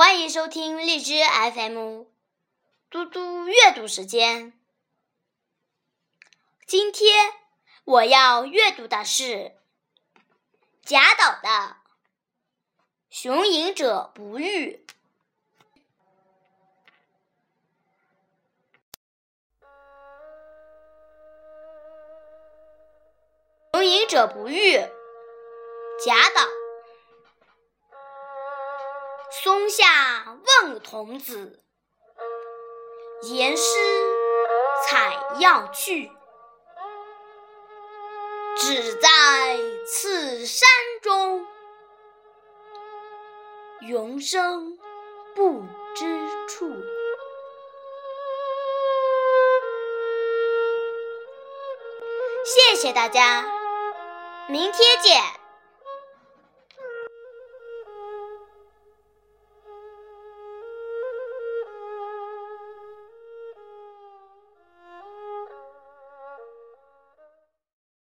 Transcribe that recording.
欢迎收听荔枝 FM，嘟嘟阅读时间。今天我要阅读的是贾岛的《雄隐者不遇》。雄隐者不遇，贾岛。松下问童子，言师采药去。只在此山中，云深不知处。谢谢大家，明天见。